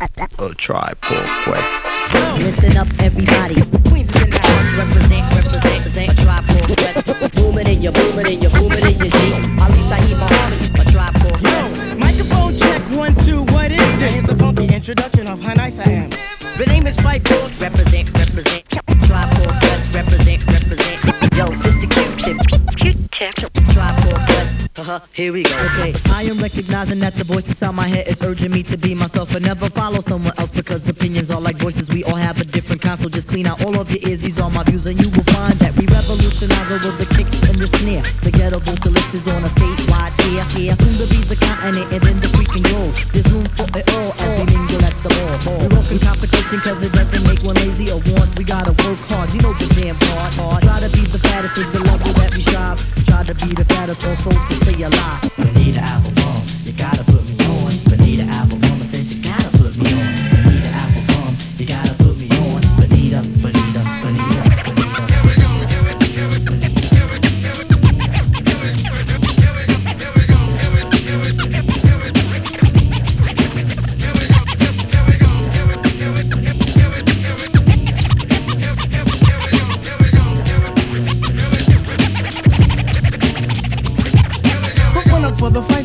A tribe called Quest. Listen up, everybody. Queens is in the house. Represent, represent, represent. A tribe called Quest. Booming in your, booming in your, booming in your G. Ali Shaheed Muhammad. A tribe called Quest. Microphone check one two. What is this? Here's a funky introduction of how nice I am. The name is Fight Called. Represent, represent. Here we go. Okay, I am recognizing that the voice inside my head is urging me to be myself and never follow someone else because opinions are like voices. We all have a different kind, so just clean out all of your ears. These are my views, and you will find that we revolutionize over the kick and the snare. The ghetto vocalist is on a statewide tear. Here, soon to be the continent and then the freaking globe. There's room for it all as we mingle at the ball. We work in competition cause it doesn't make one lazy or want. We gotta work hard, you know the damn part. Try to be the fattest the level the fattest also to stay alive. An apple bomb, you gotta put me on. An apple bomb, I said you gotta put me on. An apple bomb, you gotta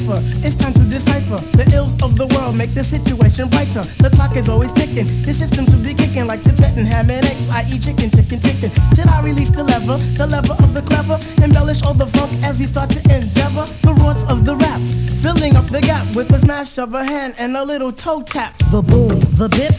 fifer. It's time to decipher the ills of the world. Make the situation brighter. The clock is always ticking. The system should be kicking like Tibet and ham and eggs. I eat chicken, chicken, chicken. Should I release the lever? The lever of the clever. Embellish all the funk as we start to endeavor. The roots of the rap. Filling up the gap with a smash of a hand and a little toe tap. The boom, the bip,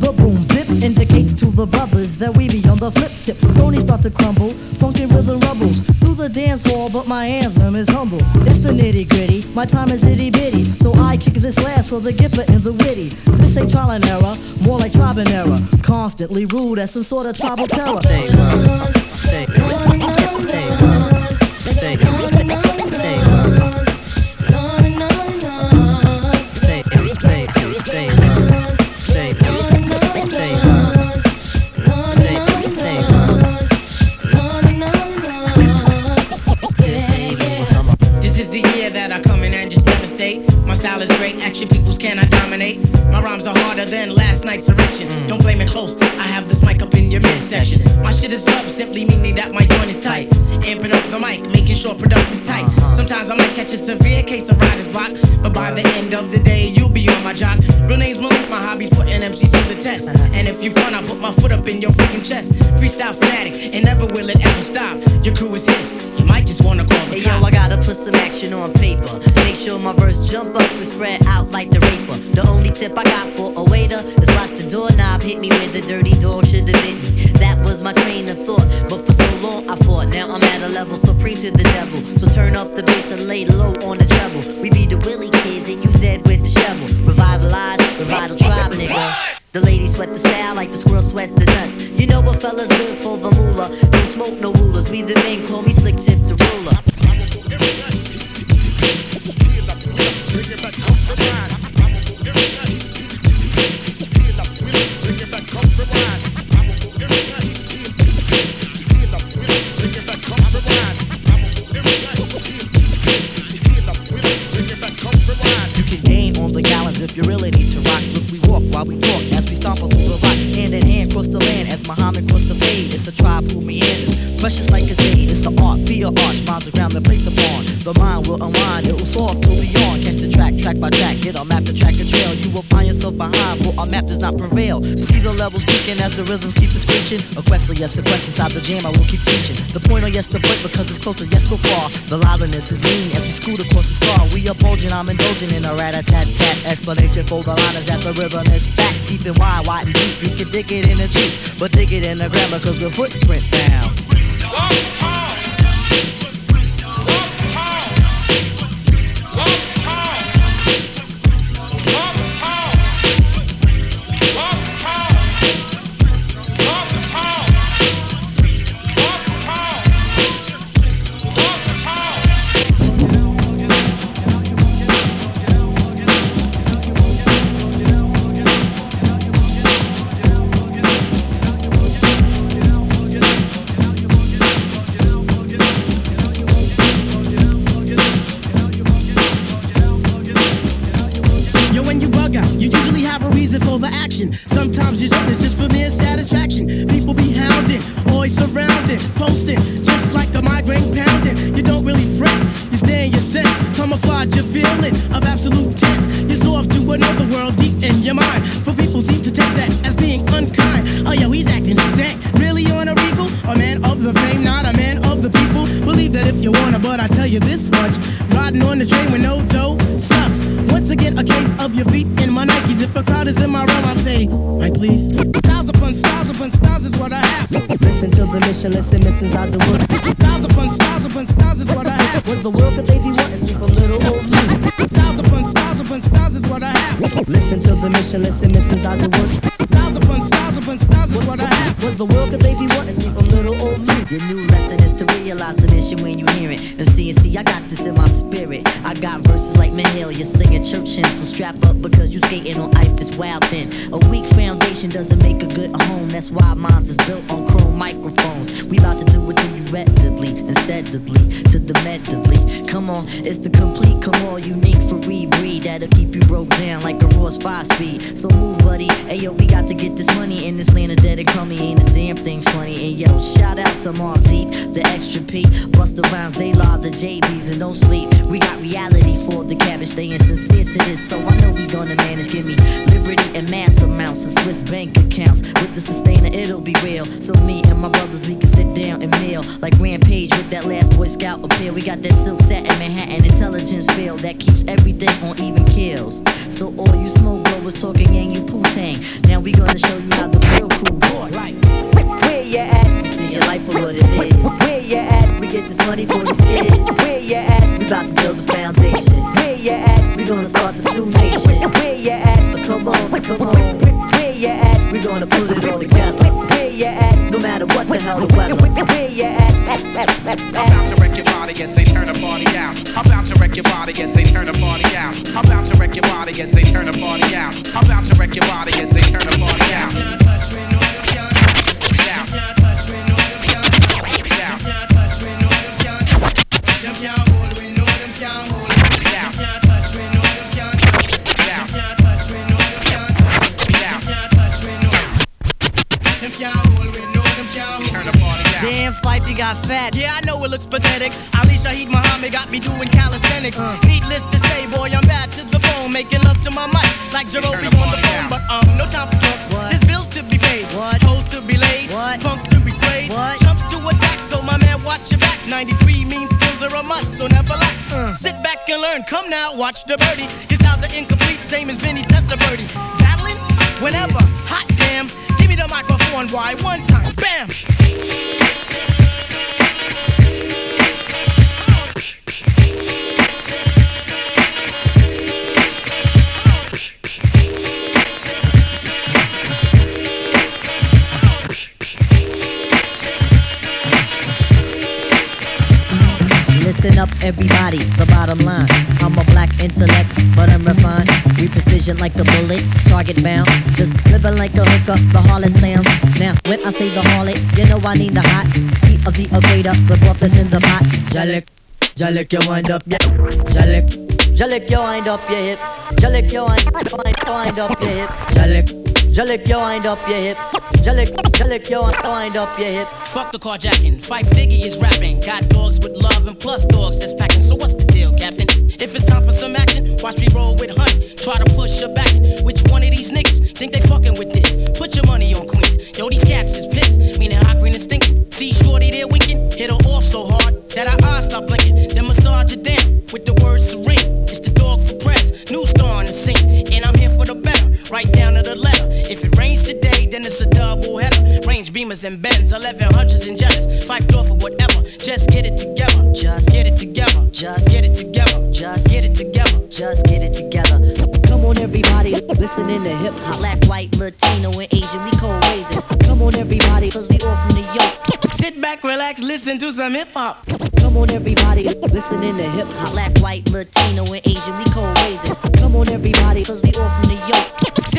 the boom indicates to the brothers that we be on the flip tip. Bronies start to crumble, funky rhythm rumbles through the dance hall, but my anthem is humble. It's the nitty gritty, my time is itty bitty, so I kick this last for the gipper and the witty. This ain't trial and error, more like tribe and error. Constantly rude as some sort of tribal terror. Say word, say word, say word, say uh, word, style is great, action peoples cannot dominate. My rhymes are harder than last night's erection. Mm. Don't blame it close, I have this mic up in your midsection. My shit is love, simply meaning that my joint is tight. Amping up the mic, making sure production's tight. Uh-huh. Sometimes I might catch a severe case of writer's block, but by the end of the day, you'll be on my jock. Real name's Malik, my hobby's putting MCs to the test. Uh-huh. And if you front, I'll put my foot up in your freaking chest. Freestyle fanatic, and never will it ever stop. Your crew is his, just wanna call the Hey yo, I gotta put some action on paper. Make sure my verse jump up and spread out like the raper. The only tip I got for a waiter is watch the doorknob hit me where the dirty dog should have bit me. That was my train of thought, but for so long I fought. Now I'm at a level supreme to the devil. So turn up the bass and lay low on the treble. We be the Willie kids and you dead with the shovel. Revitalize, revital tribe, nigga. The ladies sweat the style like the squirrels sweat the nuts. You know what fellas live for the moolah. Don't smoke no rulers. We the men call me slick tip the ruler. As we stomp the rock. Hand in hand, cross the land as Muhammad crossed the fade. It's a tribe who meanders, precious like a jade. It's an art, be a arch, miles of ground that place upon. The mind will unwind, it will soft till beyond. Catch the track, track by track, get a map to track a trail. You will find yourself behind, for our map does not prevail. See the levels peaking as the rhythms keep it screeching. A quest, so yes, a quest inside the jam, I will keep preaching. The point, oh yes, the point, because it's closer, yes, so far. The liveliness is lean as we scoot across the star. We are bulging, I'm indulging in a rat-a-tat-tat explanation for the line that the rhythm is fat, and wide, wide and deep. You can dig it in a jeep, but dig it in the grammar, cause the footprint down. Feet in my Nikes. If a crowd is in my realm, I'm saying, right, please. Styles upon styles upon styles is what I have. Listen to the mission, listen, missions out the wood. Styles upon styles upon styles is what I have. What the world could they be wanting? See from little old me. Styles upon styles upon styles is what I have. Listen to the mission, listen, missions out the wood. Styles upon styles upon styles is what I have. What the world could they be wanting? See from little old me. Your new lesson is to realize the mission when you hear it. And see and see, I got this in my spirit. I got verses like Mahalia singing church hymns. So strap up because you skating on ice this wild thin. A weak foundation doesn't make a good home. That's why mine's is built on chrome microphones. We about to do it to you insteadly, to the medically. Come on, it's the complete, come on, unique for rebreed. That'll keep you broke down like a Ross 5 speed. So move, buddy. Hey, yo, we got to get this money in this land of dead and crummy. Ain't a damn thing funny. And yo, shout out to Mark Deep, the extra P. Bust the rhymes, they law the JBs and don't sleep. We got reality for the cabbage, staying sincere to this. So I know we gonna manage. Give me liberty and mass amounts of Swiss bank accounts. With the sustainer, it'll be real. So me and my brothers, we can sit down and meal. Like Rampage with that last Boy Scout appeal. We got that silk set in Manhattan intelligence feel that keeps everything on even kills. So all you smoke blowers talking and you poo tang. Now we gonna show you how the real crew boy. Right. Where you at? See your life for what it is. Where you at? We get this money for these kids. Where you at? We about to build a foundation. Where you at? We gonna start this new nation. Where you at? Come on, come on. Where you at? We gonna put it all together. Where you at? No matter what the hell the weather. Where you at? I'm about to wreck your body and say turn the party out. I'm about to wreck your body and say turn the party out. I'm about to wreck your body and say turn the party out. I'm about to wreck your body and say turn the party out. Damn, Fife, you got fat. Yeah, I know it looks pathetic. Ali Shaheed Muhammad got me doing calisthenics. Needless to say, boy, I'm bad to the bone, making love to my mic like Turn Jerobi on the phone. down. But um, no time for talks. What? There's bills to be paid, What? hoes to be laid, What? punks to be sprayed, What? chumps to attack. So my man, watch your back. 93 means skills are a must, so never lack. Sit back and learn. Come now, watch the birdie. His sounds are incomplete, same as Vinny Testa birdie. Battling whenever, hot damn. Give me the microphone, why? One time, bam. Everybody, the bottom line. I'm a black intellect, but I'm refined. We precision like a bullet, target bound. Just living like a hooker, the harlot sounds. Now, when I say the harlot, you know I need the hot heat of the equator, the broth that's in the pot. Jalik, jalik, you wind up, yeah. Jalik, jalik, you wind up your hip. Jalik, you wind, up your hip. Jalik, jalik, you wind up your hip. Jalik, jalik, you wind, up your hip. Fuck the carjacking. Fife Diggy is rapping. Got dogs with love and plus dogs that's packing. Beamers and bends, 1100s and jetters. Five door for whatever. Just get it together. Just get it together. Just get it together. Just get it together. Just get it together. Come on, everybody, listening to hip hop. Black, white, Latino, and Asian, we co raising. Come on, everybody, cause we all from New York. Sit back, relax, listen to some hip hop. Come on, everybody, listening to hip hop. Black, white, Latino, and Asian, we co raising. Come on, everybody, cause we all from New York.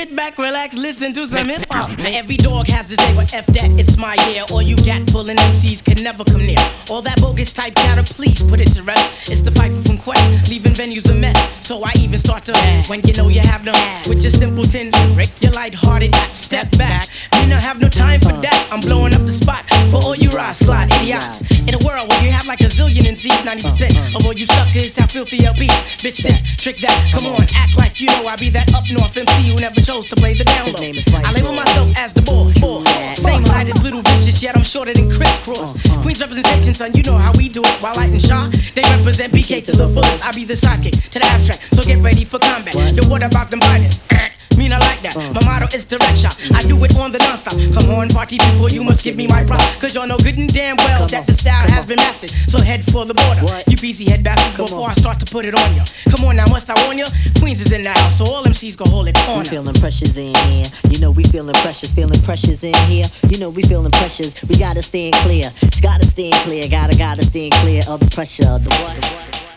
Sit back, relax, listen to some hip hop. Now every dog has a day, but F that, it's my year. All you gat pulling MCs can never come near. All that bogus type chatter, please put it to rest. It's the fight from Quest, leaving venues a mess. So I even start to when you know you have no with your simpleton tricks. You're lighthearted, step back. Me not have no time for that. I'm blowing up the spot for all you rock slide idiots. In a world where you have like a zillion MCs, 90% of all you suckers have filthy LP. Bitch this, trick that. Come on, act like you know I be that up north MC who never chose to play the down low. Yet I'm shorter than crisscross. Uh, uh. Queen's representation, son, you know how we do it. While Light and Shaw, they represent BK to the fullest. I be the sidekick to the abstract, so get ready for combat. Yo, what about them biters? I like that. My motto is direct shot. I do it on the non-stop. Come on, party people, you must give me my props. Cause y'all know good and damn well that the style has been mastered. So head for the border. You busy head bastard before I start to put it on you. Come on now, must I warn you? Queens is in the house, so all MCs go hold it on. Feeling pressures in here. You know we feeling pressures, feeling pressures in here. You know we feeling pressures. We gotta stand clear. Gotta stand clear. Gotta gotta stand clear of the pressure. The what? The what?